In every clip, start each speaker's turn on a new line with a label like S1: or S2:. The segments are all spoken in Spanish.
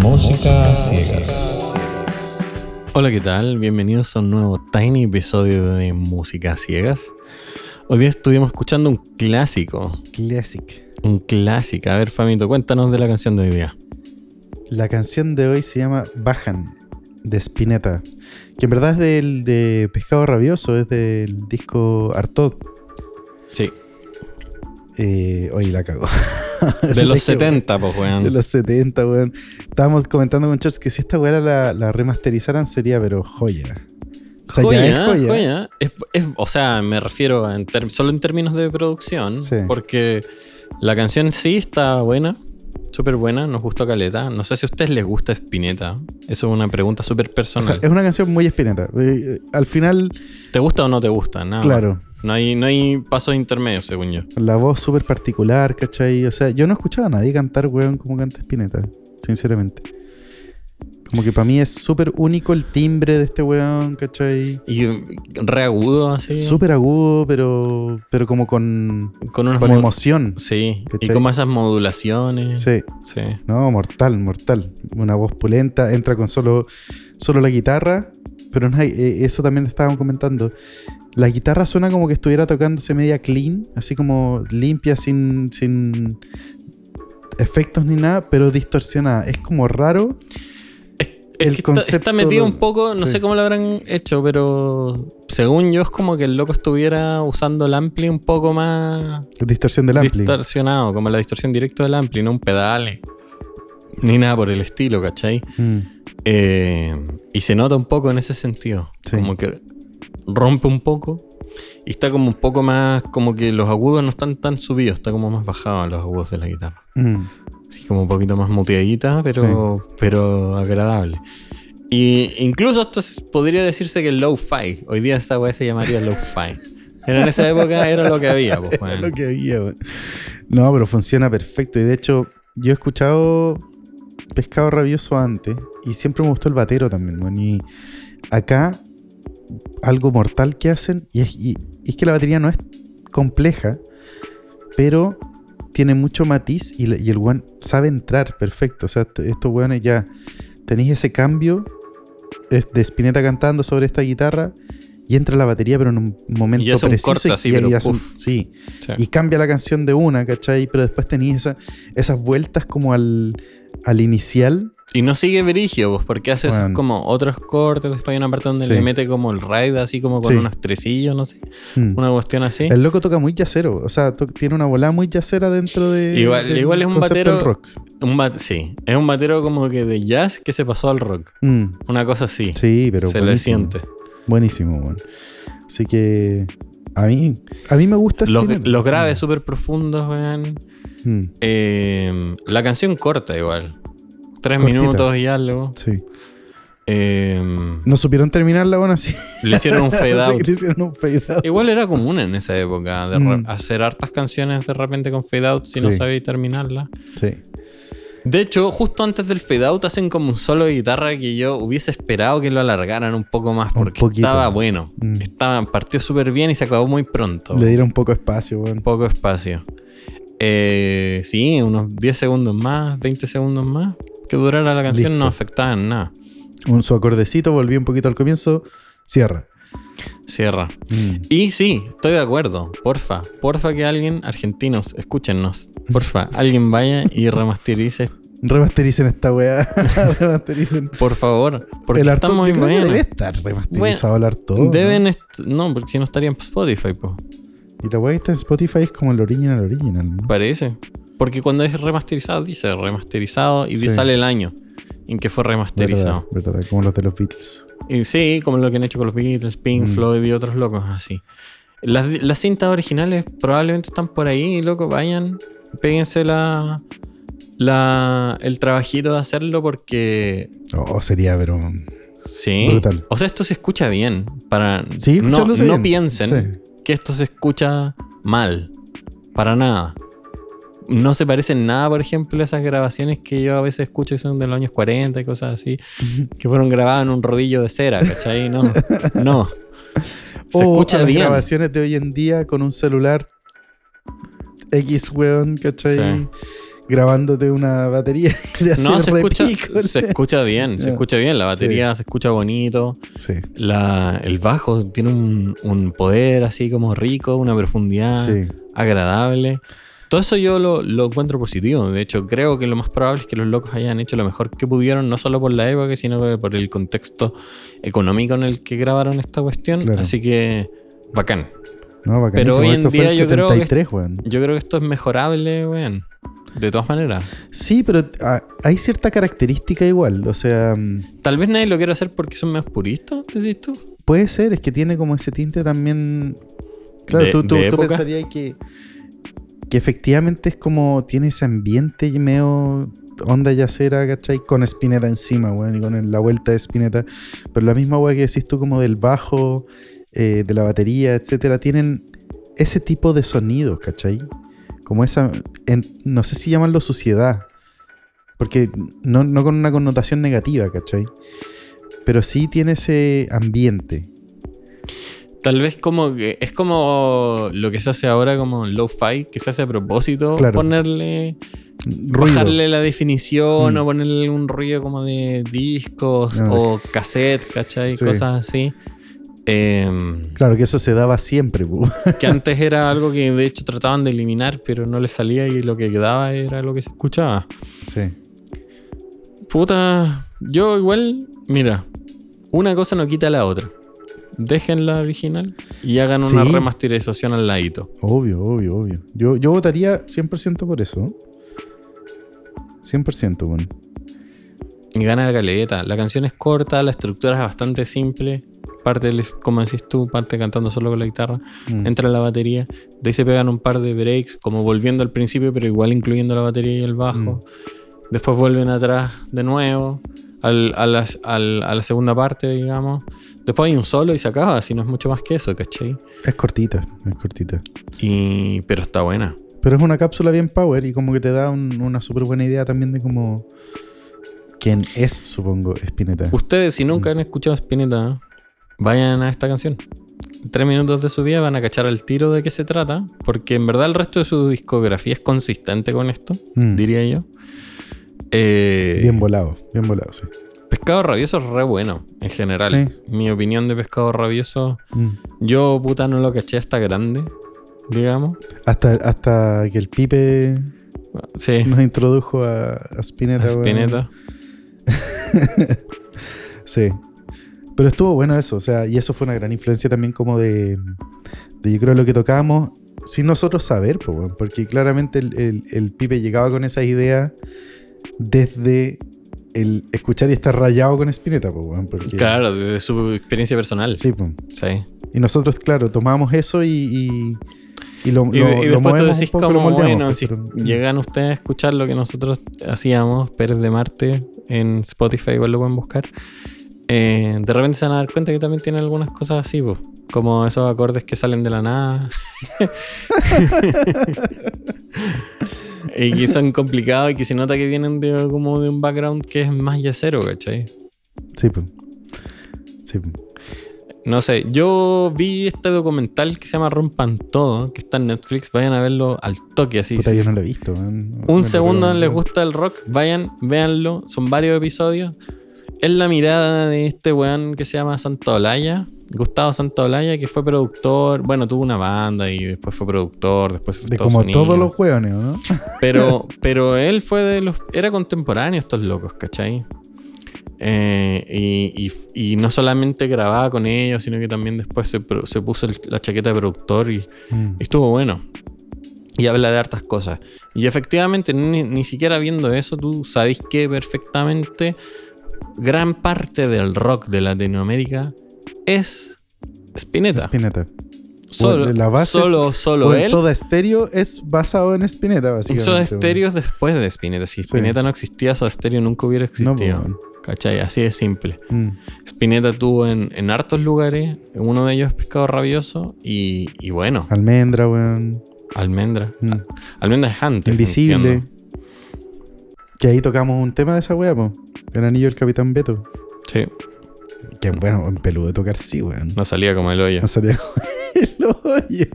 S1: Música ciegas.
S2: Hola, ¿qué tal? Bienvenidos a un nuevo tiny episodio de Música Ciegas. Hoy día estuvimos escuchando un clásico.
S3: Classic.
S2: Un clásico. A ver, Famito, cuéntanos de la canción de hoy día.
S3: La canción de hoy se llama Bajan, de Spinetta. Que en verdad es del de Pescado Rabioso, es del disco Artod.
S2: Sí.
S3: Eh, la cago.
S2: De los
S3: Dije,
S2: 70, pues,
S3: weón, De los 70, weón. Estábamos comentando con Church que si esta weá la, la remasterizaran sería, pero joya. O sea, ya es joya.
S2: joya. Es- es- o sea, me refiero en solo en términos de producción,
S3: Sí.
S2: porque la canción en sí está buena, súper buena, nos gustó Caleta. No sé si a ustedes les gusta Spinetta. Eso es una pregunta súper
S3: O sea,
S2: personal.
S3: es una canción muy Spinetta. Eh, al final,
S2: ¿Te gusta o no te gusta? Nada.
S3: claro,
S2: No hay, no hay pasos intermedios, según yo.
S3: la voz súper particular, ¿cachai? O sea, yo no escuchaba a nadie cantar, weón, como canta Spinetta, sinceramente. Como que para mí es súper único el timbre de este weón, ¿cachai?
S2: Y reagudo, así.
S3: Súper agudo, pero, pero como con,
S2: con unas
S3: con emoción.
S2: Sí. Y como esas modulaciones.
S3: Sí.
S2: Sí.
S3: No, mortal, mortal. Una voz pulenta, entra con solo, solo la guitarra, pero no hay- eh, eso también estaban comentando. La guitarra suena como que estuviera tocándose media clean, así como limpia, sin, sin efectos ni nada, pero distorsionada. Es como raro. El
S2: que está,
S3: concepto
S2: está metido un poco, no
S3: sí.
S2: sé cómo lo habrán hecho, pero según yo es como que el loco estuviera usando el ampli un poco más
S3: Distorsión del ampli.
S2: distorsionado, como la distorsión directa del ampli, no un pedal ni nada por el estilo, ¿cachai?
S3: Mm,
S2: Eh, y se nota un poco en ese sentido.
S3: Sí.
S2: Como que rompe un poco. Y está como un poco más. Como que los agudos no están tan subidos. Está como más bajado los agudos de la guitarra.
S3: mm.
S2: Así como un poquito más muteadita, pero, pero agradable. Y incluso esto es- podría decirse que es low-fi. Hoy día esta weá se llamaría low-fi. Pero en esa época era lo que había, pues,
S3: Era
S2: weón.
S3: lo que había, weón. No, pero funciona perfecto. Y de hecho, yo he escuchado Pescado Rabioso antes y siempre me gustó el batero también, weón. Y acá, algo mortal que hacen, y es, y- y es que la batería no es compleja, pero tiene mucho matiz y, el weón sabe entrar perfecto. O sea, est- estos weones ya tenéis ese cambio de Spinetta cantando sobre esta guitarra. Y entra la batería, pero en un momento
S2: Y hace un
S3: preciso.
S2: corte
S3: y-
S2: así,
S3: y
S2: pero
S3: hace un-
S2: puf.
S3: sí,
S2: Sí.
S3: y cambia la canción de una, ¿cachai? Pero después esa- esas vueltas como al, al inicial.
S2: Y no sigue Verigio, pues, porque hace esos
S3: Bueno.
S2: como otros cortes. Después hay una parte donde
S3: Sí.
S2: le mete como el raid, así como con
S3: Sí.
S2: unos tresillos, no sé.
S3: Mm.
S2: Una cuestión así.
S3: El loco toca muy yacero, o sea, tiene una volada muy yacera dentro de.
S2: Igual-
S3: del
S2: igual es un batero-
S3: rock.
S2: Un bat- sí, es un batero como que de jazz que se pasó al rock.
S3: Mm,
S2: Una cosa así.
S3: Sí, pero.
S2: se le
S3: buenísimo.
S2: siente.
S3: Buenísimo, weón. Así que. A mí, a mí me gusta
S2: Los, los graves súper profundos, weón.
S3: Mm,
S2: Eh, la canción corta igual. Tres
S3: Cortita.
S2: minutos y algo.
S3: sí.
S2: Eh,
S3: No supieron terminarla, bueno, así.
S2: le hicieron un fade out.
S3: que le hicieron un fade out.
S2: Igual era común en esa época de re-
S3: Mm.
S2: hacer hartas canciones de repente con fade out si no sabía terminarla.
S3: Sí.
S2: De hecho, justo antes del fade out hacen como un solo de guitarra que yo hubiese esperado que lo alargaran un poco más porque estaba bueno.
S3: Mm.
S2: Estaba, partió súper bien y se acabó muy pronto.
S3: Le dieron poco espacio, weón.
S2: Poco espacio. Eh, sí, unos 10 segundos más, 20 segundos más. Que durara la canción
S3: Listo.
S2: no afectaba en nada.
S3: Un su acordecito, volví un poquito al comienzo, cierra.
S2: Cierra.
S3: Mm.
S2: Y sí, estoy de acuerdo. Porfa, porfa que alguien, argentinos, escúchenos. Porfa, alguien vaya y remasterice.
S3: Remastericen esta weá. Remastericen.
S2: Por favor. Porque
S3: el Artod
S2: muy
S3: yo creo que
S2: bueno.
S3: debe estar remasterizado el Artod.
S2: Deben. est- No, porque si no estaría en Spotify.
S3: ¿no? Y la weá que está en Spotify es como el original original. ¿no?
S2: Parece. Porque cuando es remasterizado, dice remasterizado y
S3: Sí.
S2: sale el año en que fue remasterizado.
S3: Verdad, verdad, como los de los Beatles.
S2: Y sí, como lo que han hecho con los Beatles, Pink
S3: Mm.
S2: Floyd y otros locos así. Las, las cintas originales probablemente están por ahí, loco, vayan, péguense la, la, el trabajito de hacerlo porque
S3: Oh, sería, pero.
S2: sí.
S3: Brutal.
S2: O sea, esto se escucha bien. Para,
S3: Sigue
S2: no, no
S3: bien.
S2: piensen
S3: Sí.
S2: que esto se escucha mal. Para nada. No se parecen nada, por ejemplo, a esas grabaciones que yo a veces escucho que son de los años 40 y cosas así, que fueron grabadas en un rodillo de cera, ¿cachai? No, no. Se
S3: O
S2: escucha
S3: a las
S2: bien.
S3: grabaciones de hoy en día con un celular X, weón, ¿cachai?
S2: Sí.
S3: Grabándote una batería de hacer
S2: No, se escucha, se escucha bien, se
S3: Ya.
S2: escucha bien. La batería se escucha bonito.
S3: Sí,
S2: La, el bajo tiene un, un poder así como rico, una profundidad
S3: sí.
S2: agradable. Todo eso yo lo, lo encuentro positivo. De hecho, creo que lo más probable es que los locos hayan hecho lo mejor que pudieron, no solo por la época, sino por el contexto económico en el que grabaron esta cuestión.
S3: Claro.
S2: Así que, bacán.
S3: No,
S2: Pero
S3: bacanísimo.
S2: hoy en día yo creo que-
S3: 73, weón.
S2: Yo creo que esto es mejorable, weón. De todas maneras.
S3: Sí, pero ah, hay cierta característica igual. O sea, mm,
S2: Tal vez nadie lo quiere hacer porque son más puristas, decís tú.
S3: puede ser, es que tiene como ese tinte también. Claro,
S2: De-
S3: tú, tú, tú pensarías que, que efectivamente es como tiene ese ambiente medio onda yacera, ¿cachai? Con Spinetta encima, weón, y con la vuelta de Spinetta. Pero la misma weá que decís tú, como del bajo, eh, de la batería, etcétera, tienen ese tipo de sonidos, ¿cachai? Como esa. no sé si llamarlo suciedad. Porque no, no con una connotación negativa, ¿cachai? Pero sí tiene ese ambiente.
S2: Tal vez como que es como lo que se hace ahora como low-fi, que se hace a propósito,
S3: Claro.
S2: ponerle,
S3: Ruido.
S2: bajarle la definición
S3: Mm.
S2: o ponerle un ruido como de discos
S3: Ah.
S2: o cassette, ¿cachai?
S3: Sí.
S2: Cosas así. Em,
S3: Claro que eso se daba siempre, pu.
S2: que antes era algo que de hecho trataban de eliminar, pero no les salía y lo que quedaba era lo que se escuchaba.
S3: Sí.
S2: Puta, yo igual, mira, una cosa no quita la otra. Dejen la original y hagan una
S3: Sí.
S2: remasterización al ladito.
S3: Obvio, obvio, obvio. Yo, yo votaría 100% por eso. 100%, bueno.
S2: Y gana la caleta. La canción es corta, la estructura es bastante simple. Parte, del- como decís tú, parte cantando solo con la guitarra.
S3: Mm.
S2: Entra la batería. De ahí se pegan un par de breaks, como volviendo al principio, pero igual incluyendo la batería y el bajo.
S3: Mm.
S2: Después vuelven atrás de nuevo, al- a, la, al- a la segunda parte, digamos. Después hay un solo y se acaba, si no es mucho más que eso, ¿cachai?
S3: Es cortita, es cortita.
S2: Y, pero está buena.
S3: Pero es una cápsula bien power y como que te da un- una súper buena idea también de cómo... ¿Quién es, supongo, Spinetta?
S2: Ustedes, si nunca han escuchado Spinetta, vayan a esta canción. Tres minutos de su vida van a cachar al tiro de qué se trata, porque en verdad el resto de su discografía es consistente con esto,
S3: Mm.
S2: diría yo. Eh,
S3: Bien volado, bien volado, sí.
S2: Pescado Rabioso es re bueno, en general. Mi opinión de Pescado Rabioso,
S3: Mm.
S2: yo puta no lo caché hasta grande, digamos.
S3: Hasta, hasta que el Pipe
S2: Sí,
S3: nos introdujo a, a Spinetta.
S2: a. Spinetta.
S3: Sí. Pero estuvo bueno eso, o sea, y eso fue una gran influencia también como de, de yo creo lo que tocábamos sin nosotros saber, porque claramente el, el- el Pipe llegaba con esa idea desde el escuchar y estar rayado con Spinetta, po, weón, porque,
S2: Claro, desde su experiencia personal.
S3: Sí, po.
S2: Sí.
S3: y nosotros, claro, tomamos eso y, y, y lo,
S2: Y,
S3: lo-
S2: y
S3: lo
S2: después tú decís
S3: poco,
S2: como, bueno,
S3: pues,
S2: si
S3: pero-
S2: llegan ustedes a escuchar lo que nosotros hacíamos, Pérez de Marte, en Spotify, igual lo pueden buscar, eh, de repente se van a dar cuenta que también tiene algunas cosas así, pues, como esos acordes que salen de la nada. y que son complicados y que se nota que vienen de, como de un background que es más yacero, ¿cachai?
S3: Sí, po. Sí.
S2: No sé, yo vi este documental que se llama Rompan Todo, que está en Netflix, vayan a verlo al toque así.
S3: Puta,
S2: sí.
S3: yo no lo he visto.
S2: Un segundo les gusta el rock, vayan, véanlo. Son varios episodios. Es la mirada de este weón que se llama Santaolalla, Gustavo Santaolalla, que fue productor. Bueno, tuvo una banda y después fue productor, después fue
S3: De
S2: Estados
S3: como
S2: Unidos.
S3: todos los hueones, ¿no?
S2: Pero, pero él fue de los. Era contemporáneo estos locos, ¿cachai? Eh, y, y- y no solamente grababa con ellos, sino que también después se, se puso el- la chaqueta de productor y,
S3: Mm.
S2: y estuvo bueno. Y habla de hartas cosas. Y efectivamente, ni, ni siquiera viendo eso, tú sabes que perfectamente gran parte del rock de Latinoamérica es Spinetta.
S3: Spinetta.
S2: Solo,
S3: la base es-
S2: solo, solo
S3: O el
S2: él.
S3: Soda Stereo es basado en Spinetta, básicamente.
S2: Soda. Stereo es después de Spinetta. Si Spinetta no existía, Soda Stereo nunca hubiera
S3: No,
S2: existido.
S3: po, weón.
S2: ¿Cachai? Así de simple.
S3: Mm.
S2: Spinetta tuvo en, en hartos lugares. Uno de ellos es Pescado Rabioso. Y, y bueno,
S3: Almendra, weón.
S2: Almendra.
S3: Mm.
S2: Almendra es antes.
S3: Invisible.
S2: entiendo.
S3: Que ahí tocamos un tema de esa wea, po. El anillo del Capitán Beto.
S2: Sí,
S3: Que bueno, en peludo de tocar sí, weón.
S2: no salía como el hoyo.
S3: No salía el hoyo.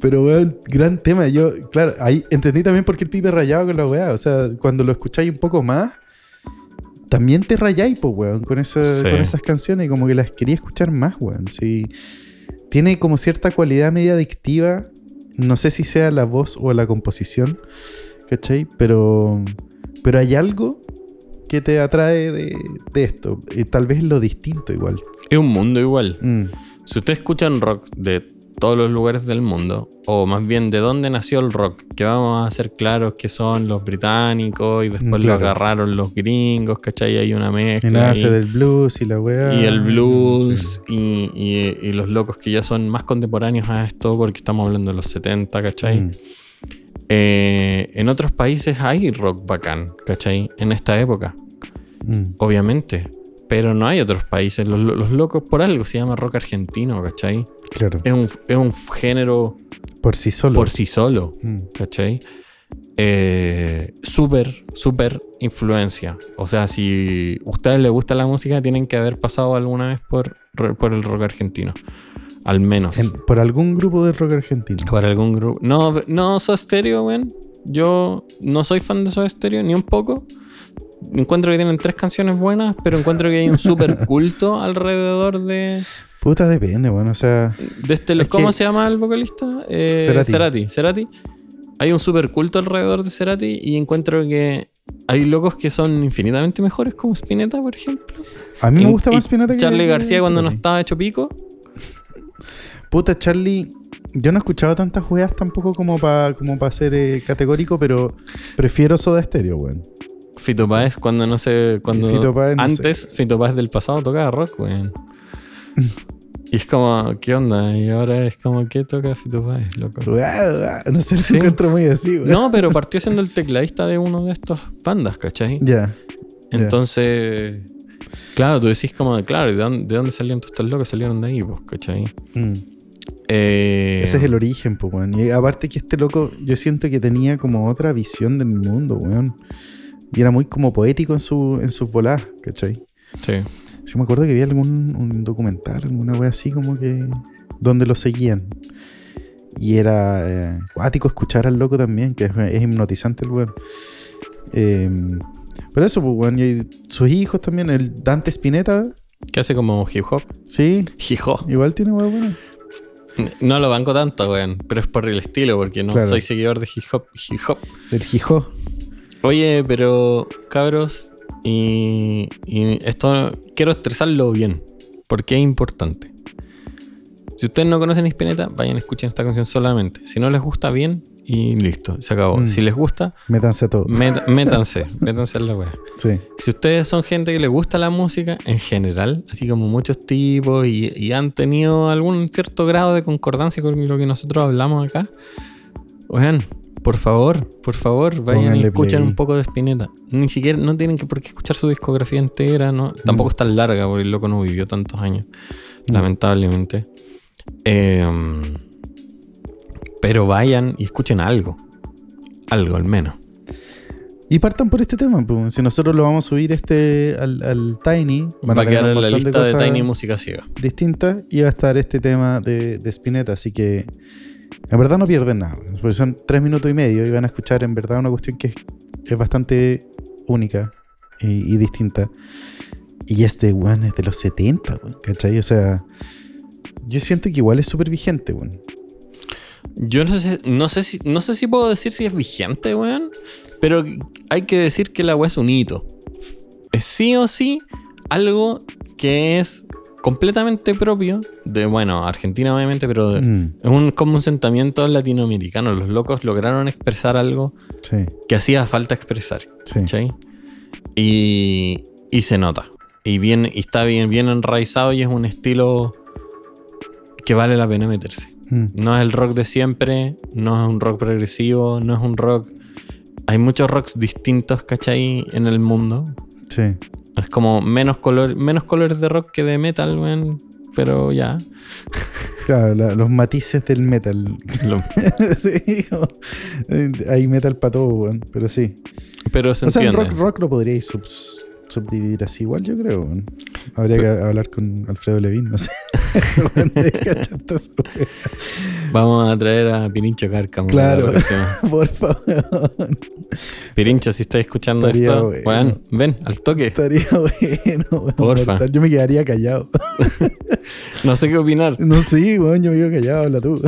S3: Pero, weón, gran tema. Yo, claro, ahí entendí también por qué el pibe rayaba con la weá. O sea, cuando lo escucháis un poco más, también te rayáis, pues, weón, con,
S2: Sí.
S3: con esas canciones y como que las quería escuchar más, weón. Sí. Tiene como cierta cualidad media adictiva. No sé si sea la voz o la composición, ¿cachai? Pero, pero hay algo que te atrae de, de esto. Y tal vez lo distinto igual.
S2: Es un mundo igual.
S3: Mm,
S2: Si ustedes escuchan rock de todos los lugares del mundo, o más bien de dónde nació el rock, que vamos a ser claros que son los británicos y después
S3: Claro.
S2: lo agarraron los gringos, ¿cachai? Hay una
S3: y
S2: mezcla.
S3: nace
S2: ahí.
S3: del blues y la weá.
S2: y el blues
S3: Sí.
S2: y, y- y los locos que ya son más contemporáneos a esto, porque estamos hablando de los 70, ¿cachai?
S3: Mm,
S2: Eh, en otros países hay rock bacán, ¿cachai? En esta época,
S3: mm.
S2: obviamente. Pero no hay otros países. Los, los locos por algo se llama rock argentino, ¿cachai?
S3: Claro.
S2: Es un, es un género
S3: Por sí solo.
S2: por sí solo,
S3: Mm,
S2: ¿cachai? Eh, súper, súper influencia. O sea, si a ustedes les gusta la música, tienen que haber pasado alguna vez por, por el rock argentino. Al menos.
S3: en- por algún grupo de rock argentino.
S2: Por algún grupo. No, no Soda Stereo, weón. Yo no soy fan de Soda Stereo ni un poco. Encuentro que tienen tres canciones buenas, pero encuentro que hay un súper culto alrededor de,
S3: Puta, depende, bueno, o sea.
S2: de este.
S3: Es
S2: ¿Cómo
S3: que-
S2: se llama el vocalista? Eh,
S3: Cerati.
S2: Cerati. Cerati. Hay un súper culto alrededor de Cerati y encuentro que hay locos que son infinitamente mejores, como Spinetta, por ejemplo.
S3: A mí me gusta más Spinetta que
S2: Charlie García cuando no estaba hecho pico.
S3: Puta, Charlie. Yo no he escuchado tantas weas tampoco como para como pa ser eh, categórico, pero prefiero Soda Stereo, weón.
S2: Fito Páez cuando no sé, cuando
S3: Fito Páez no
S2: antes Fito Páez del pasado tocaba rock, weón. y es como, ¿qué onda? Y ahora es como, ¿qué toca Fito Páez, loco?
S3: No sé,
S2: Sí.
S3: lo encuentro muy así, weón.
S2: No, pero partió siendo el tecladista de uno de estos bandas, ¿cachai?
S3: Ya. ya.
S2: Entonces, claro, tú decís como, claro, ¿de dónde, de dónde salieron todos estos locos? Salieron de ahí, pues, ¿cachai?
S3: Mm.
S2: Eh,
S3: Ese es el origen, pues, weón. Y aparte que este loco, yo siento que tenía como otra visión del mundo, weón. Y era muy como poético en, su, en sus voladas, ¿cachai?
S2: Sí.
S3: Sí, me acuerdo que vi algún un documental, alguna wea así como que. donde lo seguían. Y era eh, cuático escuchar al loco también, que es, es hipnotizante el weón. Eh, pero eso, pues, weón. Y sus hijos también, el Dante Spinetta,
S2: Que hace como hip hop.
S3: sí,
S2: Hip hop.
S3: igual tiene buena.
S2: No lo banco tanto, weón. Pero es por el estilo, porque no
S3: Claro.
S2: soy seguidor de hip hop. Hip hop.
S3: El Jijó.
S2: Oye, pero cabros, y, y esto quiero estresarlo bien, porque es importante. Si ustedes no conocen Spinetta, vayan, escuchen esta canción solamente. Si no les gusta, bien, y listo, se acabó.
S3: Mm.
S2: Si les gusta,
S3: Métanse a todo.
S2: met- métanse, métanse en la wea.
S3: Sí.
S2: Si ustedes son gente que les gusta la música en general, así como muchos tipos, y, y han tenido algún cierto grado de concordancia con lo que nosotros hablamos acá, oigan, por favor, por favor, vayan y escuchen
S3: play.
S2: un poco de Spinetta. Ni siquiera, no tienen que por qué escuchar su discografía entera, ¿no? Tampoco
S3: Mm.
S2: es tan larga, porque el loco no vivió tantos años,
S3: Mm.
S2: lamentablemente. Em, pero vayan y escuchen algo. Algo al menos.
S3: Y partan por este tema, pues. Si nosotros lo vamos a subir este al, al Tiny, van
S2: Va a quedar en la lista de, Tiny Música Ciega.
S3: distintas y va a estar este tema de, de Spinetta, así que en verdad no pierden nada, porque son tres minutos y medio y van a escuchar en verdad una cuestión que es, es bastante única y, y distinta. Y este weón es de los 70, weón, ¿cachai? O sea, yo siento que igual es súper vigente, weón.
S2: Yo no sé, no sé si, no sé si puedo decir si es vigente, weón. Pero hay que decir que la weá es un hito. Es sí o sí algo que es completamente propio de, bueno, Argentina obviamente, pero
S3: Mm,
S2: es un, como un sentimiento latinoamericano. Los locos lograron expresar algo
S3: sí,
S2: que hacía falta expresar. Y, y se nota. Y, bien, y está bien, bien enraizado y es un estilo que vale la pena meterse.
S3: Mm,
S2: No es el rock de siempre, no es un rock progresivo, no es un rock... Hay muchos rocks distintos, ¿cachai? En el mundo.
S3: sí.
S2: Es como menos, color, menos colores de rock que de metal, weón. Pero ya.
S3: Claro, la- los matices del metal. Sí, como- hay metal para todo, weón, pero sí.
S2: pero se
S3: O sea, el
S2: entiende.
S3: rock, rock lo podríais subs- subdividir así igual, yo creo. Habría que hablar con Alfredo Levin, no sé.
S2: Vamos a traer a Pirincho Cárcamo.
S3: Claro. Por favor.
S2: Pirincho, si estás escuchando
S3: Estaría
S2: esto,
S3: bueno.
S2: ven al toque.
S3: Estaría bueno. weón,
S2: Porfa.
S3: mortal. Yo me quedaría callado.
S2: No sé qué opinar.
S3: No, sí, weón, yo me quedo callado, habla tú.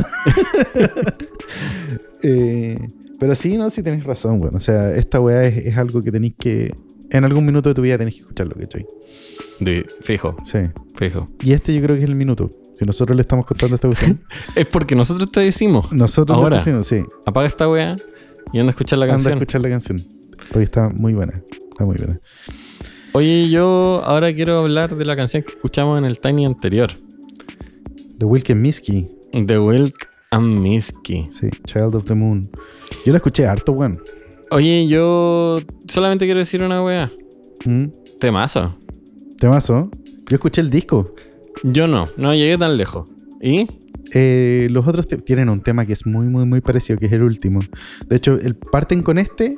S3: Eh, pero sí, no, sí tenés razón, weón. O sea, esta weá es, es algo que tenéis que. En algún minuto de tu vida tenéis que escucharlo, ¿cachai?
S2: De- fijo,
S3: Sí.
S2: fijo.
S3: Y este yo creo que es el minuto. Si nosotros le estamos contando esta cuestión,
S2: Es porque nosotros te decimos,
S3: nosotros
S2: Ahora.
S3: decimos, sí.
S2: apaga esta weá y anda a escuchar la
S3: Anda a
S2: canción.
S3: escuchar la canción. Porque está muy buena. Está muy buena.
S2: Oye, yo ahora quiero hablar de la canción que escuchamos en el Tiny anterior.
S3: The Wilken Miski.
S2: The Wilk and Misky.
S3: Sí, Child of the Moon. Yo la escuché harto, weón.
S2: Oye, yo solamente quiero decir una weá.
S3: ¿Mm?
S2: Temazo.
S3: Temazo. Yo escuché el disco.
S2: Yo no, no llegué tan lejos. ¿Y?
S3: Eh, los otros tienen un tema que es muy, muy, muy parecido, que es el último. De hecho, el, parten con este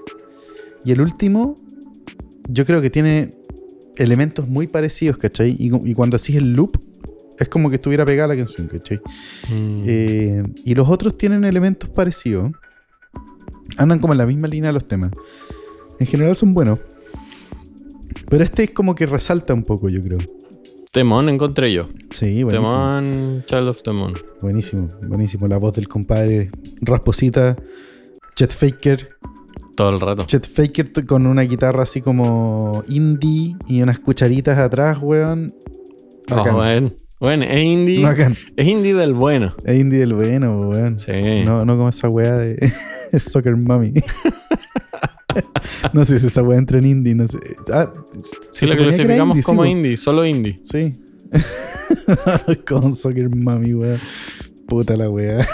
S3: y el último, yo creo que tiene elementos muy parecidos, ¿cachai? Y, y cuando haces el loop, es como que estuviera pegada la canción, ¿cachai?
S2: Mm,
S3: Eh, y los otros tienen elementos parecidos. Andan como en la misma línea de los temas. En general son buenos. Pero este es como que resalta un poco, yo creo.
S2: Temón encontré yo.
S3: Sí, buenísimo.
S2: Temón Child of the Moon.
S3: Buenísimo, buenísimo. La voz del compadre Rasposita, Chet Faker.
S2: Todo el rato.
S3: Chet Faker con una guitarra así como indie y unas cucharitas atrás, weón.
S2: Oh,
S3: Bacán.
S2: bueno. Bueno, es indie.
S3: Bacán.
S2: Es indie del bueno.
S3: Es indie del bueno, weón.
S2: Sí.
S3: No, no como esa weá de Soccer Mommy. no sé si esa weá entra en indie, no sé. Ah,
S2: Si
S3: se
S2: lo clasificamos
S3: indie,
S2: como
S3: sí,
S2: indie, solo indie.
S3: Sí. con Soccer Mommy, weón. Puta la weá.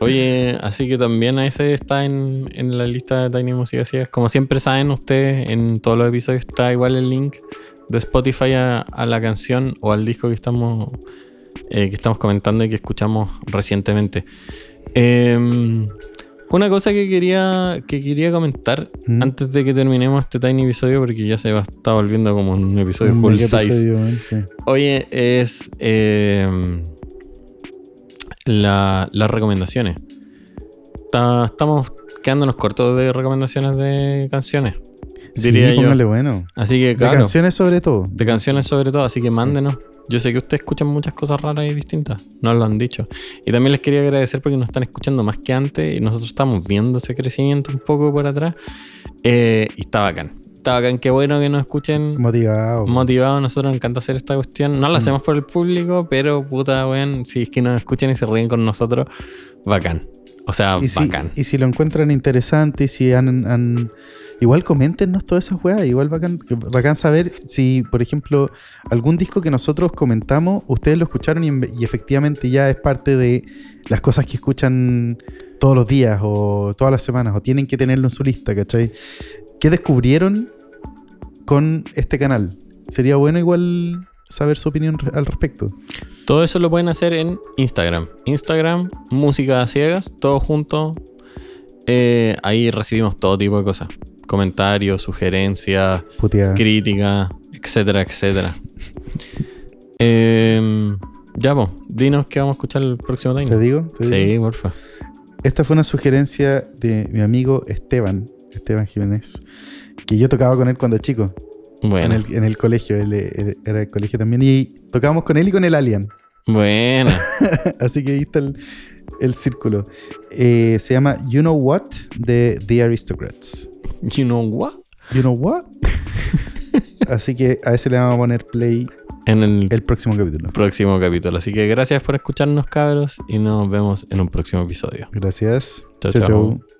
S2: Oye, así que también ese está en, en la lista de Tiny Música Ciegas. Como siempre saben ustedes, en todos los episodios está igual el link de Spotify a, a la canción o al disco que estamos, eh, que estamos comentando y que escuchamos recientemente. Em, una cosa que quería, que quería comentar
S3: ¿Mm?
S2: antes de que terminemos este Tiny episodio, porque ya se va, está volviendo como un episodio
S3: Un
S2: full size.
S3: episodio, sí.
S2: Oye, es eh, la- las recomendaciones. Ta- estamos quedándonos cortos de recomendaciones de canciones. Diría
S3: sí,
S2: yo.
S3: bueno.
S2: Así que,
S3: De
S2: claro,
S3: canciones sobre todo.
S2: de canciones sobre todo, así que mándenos. Yo sé que ustedes escuchan muchas cosas raras y distintas, nos lo han dicho. Y también les quería agradecer porque nos están escuchando más que antes y nosotros estamos viendo ese crecimiento un poco por atrás. Eh, y está bacán. Está bacán, qué bueno que nos escuchen
S3: Motivado.
S2: motivados, nosotros nos encanta hacer esta cuestión. No lo hacemos por el público, pero puta, weón, si es que nos escuchan y se ríen con nosotros, bacán. O sea,
S3: y, si,
S2: bacán.
S3: y si lo encuentran interesante y si han, han- Igual coméntenos todas esas weas. Igual bacán, bacán saber si, por ejemplo, algún disco que nosotros comentamos, ustedes lo escucharon y, y efectivamente ya es parte de las cosas que escuchan todos los días o todas las semanas o tienen que tenerlo en su lista, ¿cachai? ¿Qué descubrieron con este canal? Sería bueno igual saber su opinión al respecto.
S2: Todo eso lo pueden hacer en Instagram. Instagram, música a ciegas, todo junto. Eh, ahí recibimos todo tipo de cosas. Comentarios, sugerencias, críticas, etcétera, etcétera. Em, ya, pues, dinos que vamos a escuchar el próximo
S3: ¿Te
S2: time.
S3: digo? ¿Te digo?
S2: Sí, porfa.
S3: Esta fue una sugerencia de mi amigo Esteban, Esteban Jiménez, que yo tocaba con él cuando chico,
S2: Bueno,
S3: en, el, en el colegio, él, él era del colegio también, y tocábamos con él y con el Alien.
S2: Bueno.
S3: Así que ahí está el, el círculo. Eh, se llama You Know What de The Aristocrats.
S2: You know what?
S3: You Know What? Así que a ese le vamos a poner play
S2: En el
S3: el próximo capítulo.
S2: próximo capítulo. Así que gracias por escucharnos, cabros, y nos vemos en un próximo episodio.
S3: Gracias.
S2: Chao,
S3: Chau,
S2: chao.
S3: chau.